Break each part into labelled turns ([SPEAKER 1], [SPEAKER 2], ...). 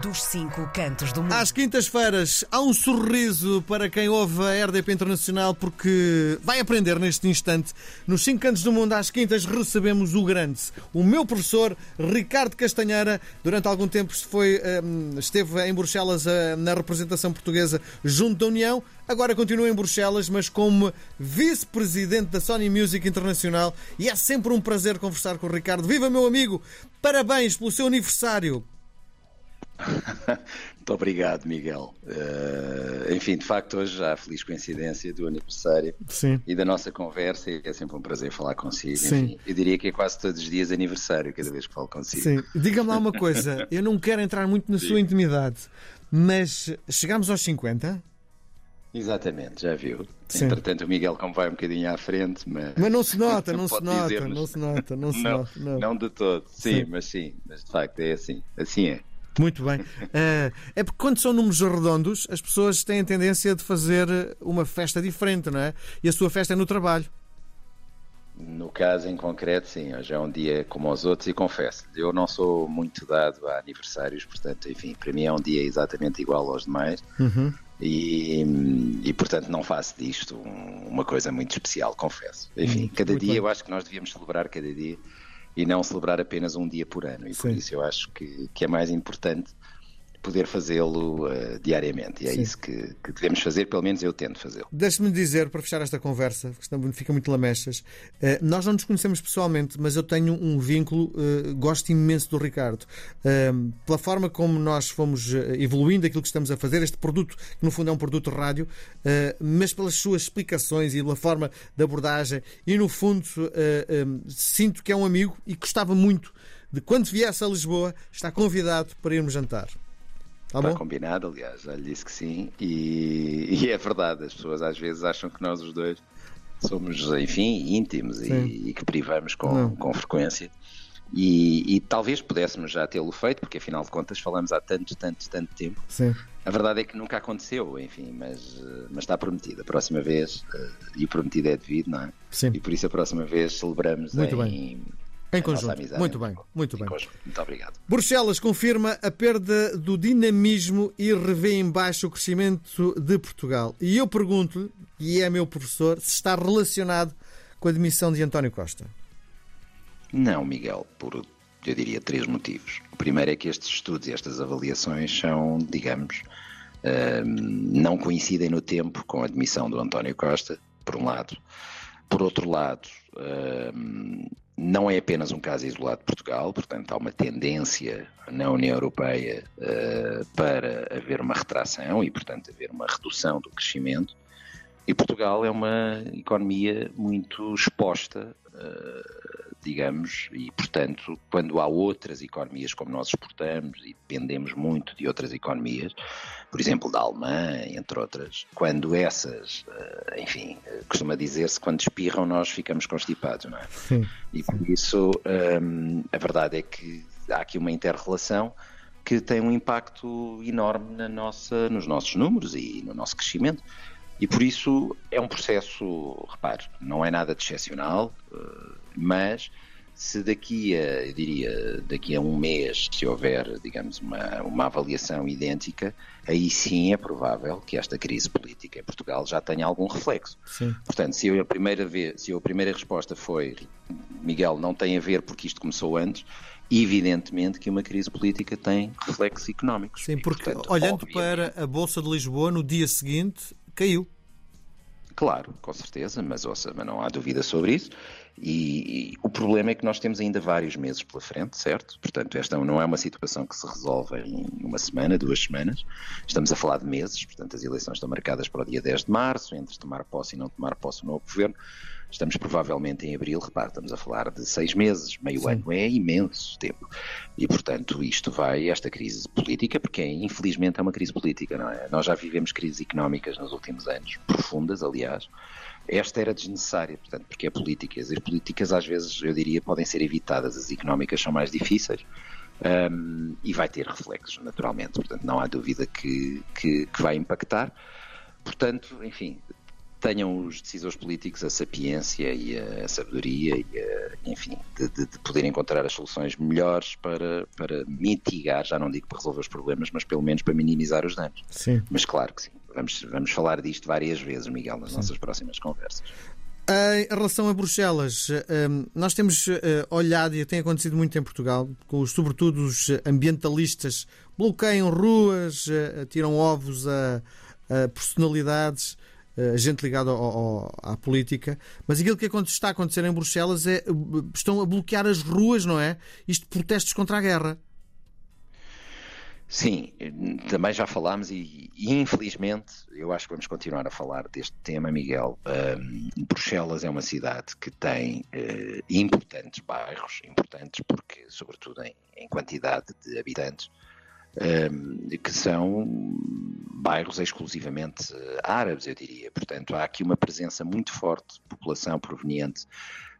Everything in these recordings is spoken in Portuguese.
[SPEAKER 1] dos cinco cantos do mundo.
[SPEAKER 2] Às quintas-feiras há um sorriso para quem ouve a RDP Internacional porque vai aprender neste instante. Nos cinco cantos do mundo, às quintas, recebemos o grande, o meu professor Ricardo Castanheira. Durante algum tempo foi, hum, esteve em Bruxelas eh, na representação portuguesa junto da União. Agora continua em Bruxelas, mas como vice-presidente da Sony Music Internacional. E é sempre um prazer conversar com o Ricardo. Viva, meu amigo! Parabéns pelo seu aniversário!
[SPEAKER 3] Muito obrigado, Miguel. Uh, enfim, de facto, hoje já feliz coincidência do aniversário
[SPEAKER 2] Sim.
[SPEAKER 3] e da nossa conversa. E é sempre um prazer falar consigo.
[SPEAKER 2] Sim.
[SPEAKER 3] Enfim, eu diria que é quase todos os dias aniversário, cada vez que falo consigo.
[SPEAKER 2] Sim. Diga-me lá uma coisa, eu não quero entrar muito na sua intimidade, mas chegamos aos 50?
[SPEAKER 3] Exatamente, já viu.
[SPEAKER 2] Sim.
[SPEAKER 3] Entretanto, o Miguel, como vai um bocadinho à frente, mas.
[SPEAKER 2] Mas não se nota, não, se
[SPEAKER 3] pode
[SPEAKER 2] nota, não se nota, não se
[SPEAKER 3] Não,
[SPEAKER 2] nota. Não.
[SPEAKER 3] não de todo. Sim,
[SPEAKER 2] Sim.
[SPEAKER 3] mas sim. Mas de facto é assim. Assim é.
[SPEAKER 2] Muito bem. Eh, é porque quando são números redondos, as pessoas têm a tendência de fazer uma festa diferente, não é? E a sua festa é no trabalho.
[SPEAKER 3] No caso em concreto, sim, hoje é um dia como os outros e confesso, eu não sou muito dado a aniversários, portanto, enfim, para mim é um dia exatamente igual aos demais
[SPEAKER 2] Uhum.
[SPEAKER 3] e, e, portanto, não faço disto um- uma coisa muito especial, confesso. Enfim,
[SPEAKER 2] Hum,
[SPEAKER 3] cada
[SPEAKER 2] muito
[SPEAKER 3] dia
[SPEAKER 2] bem.
[SPEAKER 3] eu acho que nós devíamos celebrar cada dia e não celebrar apenas um dia por ano, e por
[SPEAKER 2] Sim.
[SPEAKER 3] isso eu acho que, que é mais importante poder fazê-lo eh, diariamente e é
[SPEAKER 2] Sim.
[SPEAKER 3] isso que, que devemos fazer, pelo menos eu tento fazê-lo.
[SPEAKER 2] Deixe-me dizer, para fechar esta conversa, porque senão fica muito lamechas, eh, nós não nos conhecemos pessoalmente, mas eu tenho um vínculo, eh, gosto imenso do Ricardo. Eh, Pela forma como nós fomos evoluindo aquilo que estamos a fazer, este produto, que no fundo é um produto rádio, mas pelas suas explicações e pela forma de abordagem, e no fundo eh, eh, sinto que é um amigo e gostava muito de quando viesse a Lisboa, estar convidado para irmos jantar. Tá
[SPEAKER 3] Está
[SPEAKER 2] bom?
[SPEAKER 3] combinado, aliás, já lhe disse que sim, e, e é verdade, as pessoas às vezes acham que nós os dois somos, enfim, íntimos e, e que privamos com,
[SPEAKER 2] Não.
[SPEAKER 3] com frequência. E, e talvez pudéssemos já tê-lo feito, porque afinal de contas falamos há tanto, tanto, tanto tempo.
[SPEAKER 2] Sim.
[SPEAKER 3] A verdade é que nunca aconteceu, enfim, mas, mas está prometido. A próxima vez, eh, e o prometido é devido, não é?
[SPEAKER 2] Sim.
[SPEAKER 3] E por isso a próxima vez celebramos
[SPEAKER 2] Muito
[SPEAKER 3] em,
[SPEAKER 2] Em conjunto. Muito
[SPEAKER 3] em-
[SPEAKER 2] bem, muito
[SPEAKER 3] em
[SPEAKER 2] bem.
[SPEAKER 3] Muito obrigado.
[SPEAKER 2] Bruxelas confirma a perda do dinamismo e revê em baixo o crescimento de Portugal. E eu pergunto-lhe, e é meu professor, se está relacionado com a demissão de António Costa.
[SPEAKER 3] Não, Miguel, por eu diria três motivos. O primeiro é que estes estudos e estas avaliações são, digamos, hum, não coincidem no tempo com a admissão do António Costa, por um lado. Por outro lado, não é apenas um caso isolado de Portugal, portanto, há uma tendência na União Europeia eh, para haver uma retração e, portanto, haver uma redução do crescimento. E Portugal é uma economia muito exposta, eh, digamos, e portanto, quando há outras economias como nós exportamos e dependemos muito de outras economias, por exemplo, da Alemanha, entre outras, quando essas, eh, enfim, eh, costuma dizer-se, quando espirram nós ficamos constipados, não é?
[SPEAKER 2] Sim.
[SPEAKER 3] E por isso hum, a verdade é que há aqui uma inter-relação que tem um impacto enorme na nossa, nos nossos números e no nosso crescimento. E por isso é um processo, repare, não é nada de excepcional, eh, mas se daqui a, eu diria, daqui a um mês, se houver, digamos, uma, uma avaliação idêntica, aí sim é provável que esta crise política em Portugal já tenha algum reflexo.
[SPEAKER 2] Sim.
[SPEAKER 3] Portanto, se eu a primeira vez, se a primeira resposta foi Miguel, não tem a ver porque isto começou antes, evidentemente que uma crise política tem reflexos económicos.
[SPEAKER 2] Sim,
[SPEAKER 3] E,
[SPEAKER 2] porque
[SPEAKER 3] portanto,
[SPEAKER 2] olhando
[SPEAKER 3] obviamente-
[SPEAKER 2] para a Bolsa de Lisboa, no dia seguinte, caiu.
[SPEAKER 3] Claro, com certeza, mas, ouça, mas não há dúvida sobre isso. E, e o problema é que nós temos ainda vários meses pela frente, certo? Portanto, esta não é uma situação que se resolve em uma semana, duas semanas. Estamos a falar de meses, portanto, as eleições estão marcadas para o dia 10 de março, entre tomar posse e não tomar posse o novo governo. Estamos provavelmente em abril, repare, estamos a falar de seis meses, meio
[SPEAKER 2] Sim.
[SPEAKER 3] ano é imenso tempo. E, portanto, isto vai, esta crise política, porque é, infelizmente é uma crise política, não é? Nós já vivemos crises económicas nos últimos anos, profundas, aliás. Esta era desnecessária, portanto, porque é política. As políticas, às vezes, eu diria, podem ser evitadas, as económicas são mais difíceis. hum, e vai ter reflexos, naturalmente. Portanto, não há dúvida que, que, que vai impactar. Portanto, enfim, tenham os decisores políticos a sapiência e a sabedoria e a, enfim, de, de, de, poder encontrar as soluções melhores para, para mitigar, já não digo para resolver os problemas, mas pelo menos para minimizar os danos.
[SPEAKER 2] Sim.
[SPEAKER 3] Mas claro que sim, vamos, vamos falar disto várias vezes, Miguel, nas sim. nossas próximas conversas.
[SPEAKER 2] Em relação a Bruxelas, hum, nós temos eh, olhado, e tem acontecido muito em Portugal, com sobretudo os ambientalistas bloqueiam ruas, eh, tiram ovos a, a personalidades, eh, gente ligada ao, ao, à política, mas aquilo que está a acontecer em Bruxelas é estão a bloquear as ruas, não é? Isto protestos contra a guerra.
[SPEAKER 3] Sim, também já falámos e, e, infelizmente eu acho que vamos continuar a falar deste tema, Miguel. Um, Bruxelas é uma cidade que tem uh, importantes bairros, importantes porque, sobretudo em, em quantidade de habitantes, um, que são bairros exclusivamente uh, árabes, eu diria. Portanto, há aqui uma presença muito forte de população proveniente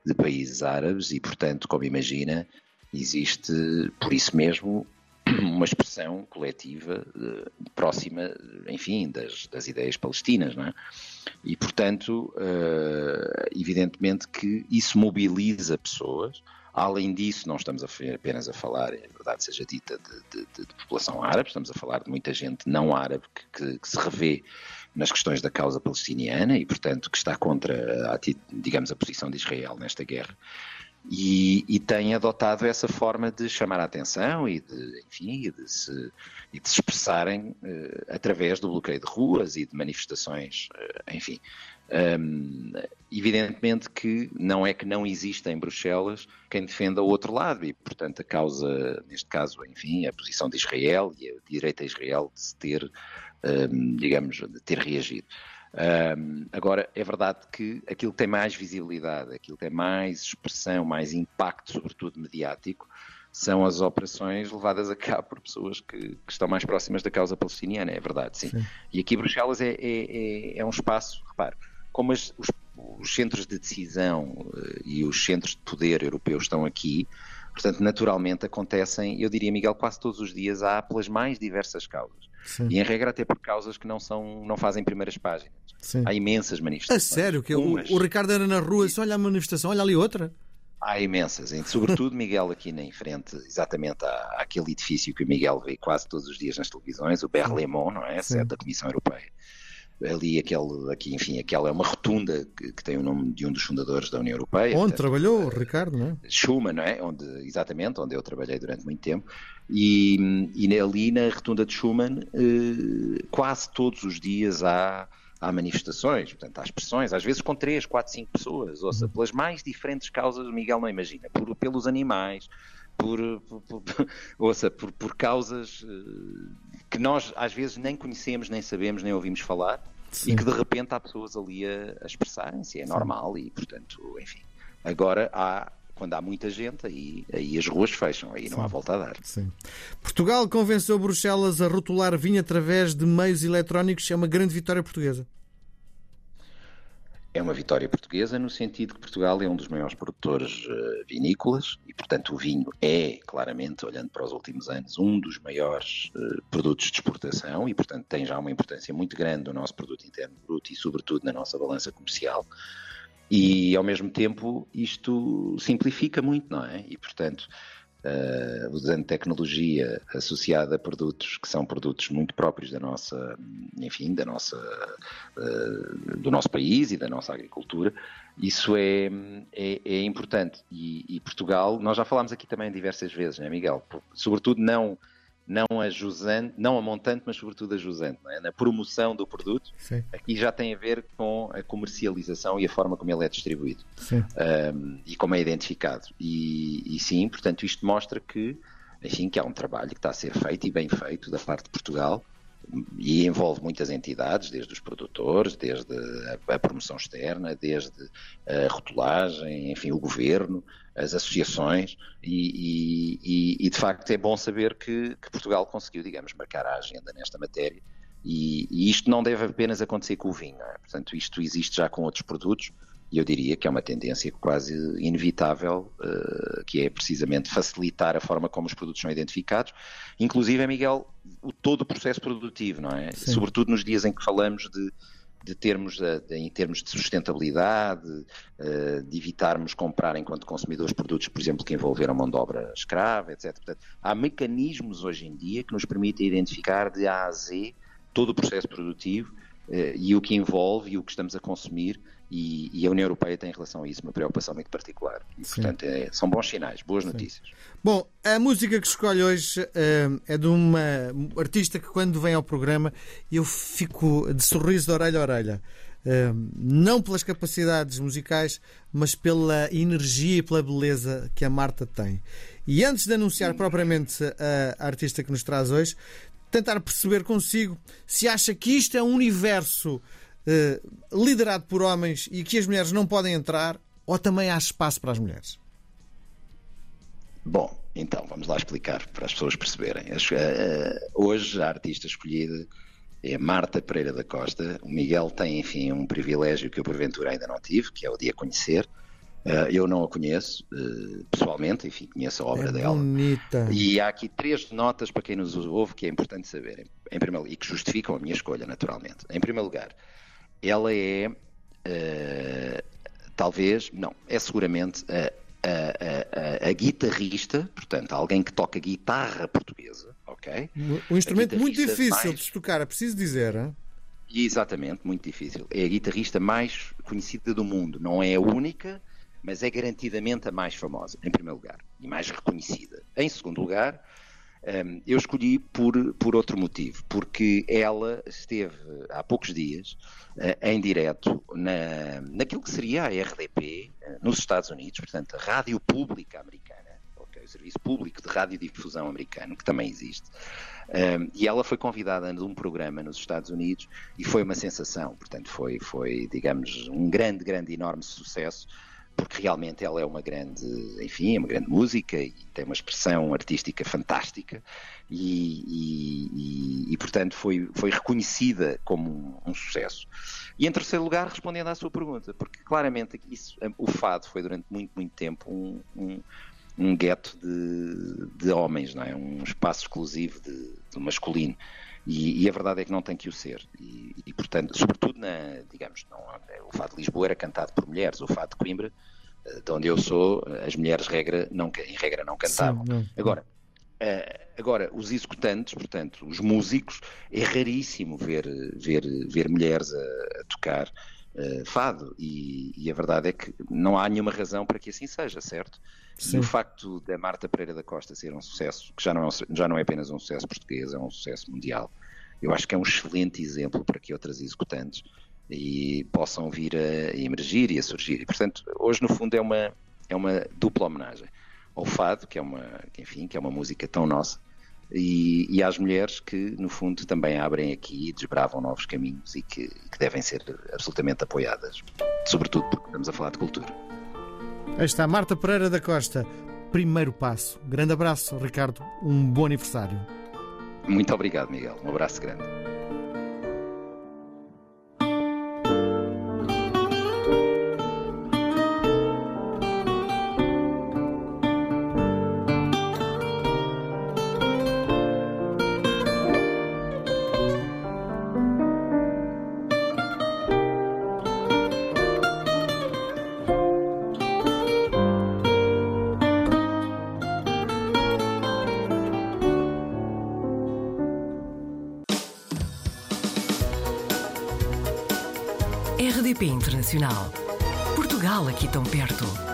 [SPEAKER 3] de países árabes e, portanto, como imagina, existe, por isso mesmo, uma expressão coletiva uh, próxima, enfim, das, das ideias palestinas, não é? E, portanto, uh, evidentemente que isso mobiliza pessoas. Além disso, não estamos apenas a falar, é verdade seja dita, de, de, de, população árabe, estamos a falar de muita gente não árabe que, que, que se revê nas questões da causa palestiniana e, portanto, que está contra, a, digamos, a posição de Israel nesta guerra e, e, tem adotado essa forma de chamar a atenção e de, enfim, de se, e de se expressarem uh, através do bloqueio de ruas e de manifestações, uh, enfim. Um, evidentemente que não é que não exista em Bruxelas quem defenda o outro lado e, portanto, a causa, neste caso, enfim, a posição de Israel e a direita a Israel de se ter, um, digamos, de ter reagido. Um, agora, é verdade que aquilo que tem mais visibilidade, aquilo que tem mais expressão, mais impacto, sobretudo mediático, são as operações levadas a cabo por pessoas que, que estão mais próximas da causa palestiniana, é verdade, sim. sim. E aqui Bruxelas é, é, é, é um espaço, repare, como as, os, os, centros de decisão uh, e os centros de poder europeus estão aqui, portanto, naturalmente acontecem, eu diria, Miguel, quase todos os dias há pelas mais diversas causas. Sim. E em regra até por causas que não, são, não fazem primeiras páginas. Sim. Há imensas manifestações.
[SPEAKER 2] A sério? Que o, o, Ricardo era na rua e disse, olha a manifestação, olha ali outra.
[SPEAKER 3] Há imensas, sobretudo Miguel aqui em frente, exatamente à, àquele edifício que o Miguel vê quase todos os dias nas televisões, o Berlemont, não é? Sede da Comissão Europeia ali aquele, aqui, enfim, aquela é uma rotunda que, que, tem o nome de um dos fundadores da União Europeia.
[SPEAKER 2] Onde trabalhou o Ricardo, não é?
[SPEAKER 3] Schuman, não é? Onde, exatamente, onde eu trabalhei durante muito tempo. E, e ali na rotunda de Schuman, eh, quase todos os dias há, há manifestações, portanto, há expressões, às vezes com três, quatro, cinco pessoas, ou seja, pelas mais diferentes causas, o Miguel não imagina, por, pelos animais, por, por, por, ouça, por, por causas eh, que nós às vezes nem conhecemos, nem sabemos, nem ouvimos falar Sim. e que de repente há pessoas ali a, a expressarem-se, é normal e portanto, enfim. Agora há quando há muita gente, aí, aí as ruas fecham, aí Sim. não há volta a dar.
[SPEAKER 2] Sim. Portugal convenceu Bruxelas a rotular vinho através de meios eletrónicos, é uma grande vitória portuguesa.
[SPEAKER 3] É uma vitória portuguesa no sentido que Portugal é um dos maiores produtores uh, vinícolas e, portanto, o vinho é, claramente, olhando para os últimos anos, um dos maiores uh, produtos de exportação e, portanto, tem já uma importância muito grande no nosso produto interno bruto e, sobretudo, na nossa balança comercial. E, ao mesmo tempo, isto simplifica muito, não é? E, portanto, uh, usando tecnologia associada a produtos que são produtos muito próprios da nossa, enfim, da nossa, uh, do nosso país e da nossa agricultura, isso é, é, é importante. E, e, Portugal, nós já falámos aqui também diversas vezes, não é, Miguel? Sobretudo não não a jusante, não a montante, mas sobretudo a jusante, é? na promoção do produto. Sim. Aqui já tem a ver com a comercialização e a forma como ele é distribuído um, e como é identificado. E, e, sim, portanto, isto mostra que, enfim, que há um trabalho que está a ser feito e bem feito da parte de Portugal e envolve muitas entidades, desde os produtores, desde a, promoção externa, desde a rotulagem, enfim, o governo, as associações, e, e, e de facto é bom saber que, que, Portugal conseguiu, digamos, marcar a agenda nesta matéria. E, e isto não deve apenas acontecer com o vinho, é? portanto, isto existe já com outros produtos, e eu diria que é uma tendência quase inevitável, uh, que é precisamente facilitar a forma como os produtos são identificados, inclusive, Miguel, o, todo o processo produtivo, não é? Sim. Sobretudo nos dias em que falamos de de termos, de, em termos de sustentabilidade, de evitarmos comprar enquanto consumidores produtos, por exemplo, que envolveram mão de obra escrava, etc. Portanto, há mecanismos hoje em dia que nos permitem identificar de A a Z todo o processo produtivo e o que envolve e o que estamos a consumir e, e, a União Europeia tem em relação a isso uma preocupação muito particular. E, portanto, é, são bons sinais, boas Sim. notícias.
[SPEAKER 2] Bom, a música que escolhe hoje uh, é de uma artista que, quando vem ao programa, eu fico de sorriso de orelha a orelha. Uh, não pelas capacidades musicais, mas pela energia e pela beleza que a Marta tem. E antes de anunciar propriamente a, artista que nos traz hoje, tentar perceber consigo se acha que isto é um universo eh, liderado por homens e que as mulheres não podem entrar, ou também há espaço para as mulheres?
[SPEAKER 3] Bom, então vamos lá explicar para as pessoas perceberem. Uh, hoje a artista escolhida é Marta Pereira da Costa. O Miguel tem, enfim, um privilégio que eu porventura ainda não tive, que é o de a conhecer. Uh, eu não a conheço uh, pessoalmente, enfim, conheço a obra
[SPEAKER 2] é
[SPEAKER 3] dela.
[SPEAKER 2] Bonita.
[SPEAKER 3] E há aqui três notas para quem nos ouve que é importante saber, em primeiro, e que justificam a minha escolha, naturalmente. Em primeiro lugar, ela é uh, talvez, não, é seguramente a, a, a, a, guitarrista, portanto, alguém que toca guitarra portuguesa, ok?
[SPEAKER 2] Um instrumento muito difícil mais... de tocar, é preciso dizer, hein?
[SPEAKER 3] Exatamente, muito difícil. É a guitarrista mais conhecida do mundo, não é a única, mas é garantidamente a mais famosa, em primeiro lugar, e mais reconhecida. Em segundo lugar, um, eu escolhi por, por outro motivo, porque ela esteve há poucos dias uh, em direto na, naquilo que seria a RDP uh, nos Estados Unidos, portanto, a Rádio Pública Americana, o Serviço Público de Radiodifusão Americano, que também existe. Um, e ela foi convidada a um programa nos Estados Unidos e foi uma sensação, portanto, foi, foi digamos, um grande, grande, enorme sucesso porque realmente ela é uma grande, enfim, é uma grande música e tem uma expressão artística fantástica e, e, e, e portanto foi, foi reconhecida como um, um, sucesso. E em terceiro lugar, respondendo à sua pergunta, porque claramente isso, o fado foi durante muito, muito tempo um, um, um gueto de, de homens, não é? um espaço exclusivo de, de masculino. E, e, a verdade é que não tem que o ser. E, e portanto, sobretudo na, digamos, não, o fado de Lisboa era cantado por mulheres, o fado de Coimbra, eh, de onde eu sou, as mulheres regra não, em regra não cantavam. Sim, não. Agora, uh, agora, os executantes, portanto, os músicos, é raríssimo ver, ver, ver mulheres a, a tocar uh, fado. E, e, a verdade é que não há nenhuma razão para que assim seja, certo? Sim. E o facto da Marta Pereira da Costa ser um sucesso, que já não, é, já não é apenas um sucesso português, é um sucesso mundial, eu acho que é um excelente exemplo para que outras executantes e possam vir a emergir e a surgir. E, portanto, hoje, no fundo, é uma, é uma dupla homenagem ao fado, que é uma, enfim, que é uma música tão nossa, e, e, às mulheres que, no fundo, também abrem aqui e desbravam novos caminhos e que, que devem ser absolutamente apoiadas, sobretudo porque estamos a falar de cultura.
[SPEAKER 2] Aí está Marta Pereira da Costa. Primeiro passo. Grande abraço, Ricardo. Um bom aniversário.
[SPEAKER 3] Muito obrigado, Miguel. Um abraço grande.
[SPEAKER 1] Internacional. Portugal aqui tão perto.